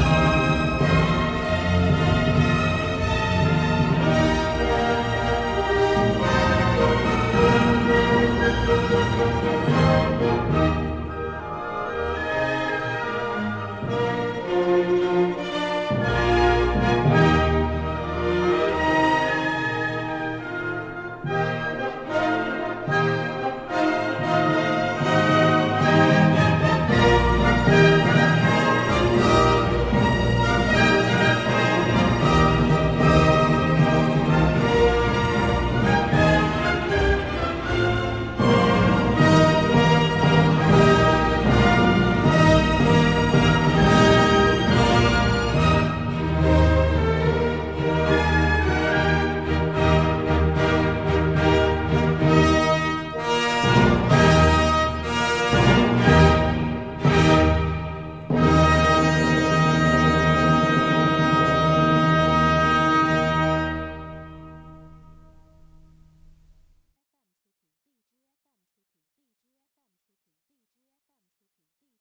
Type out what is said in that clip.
Bye.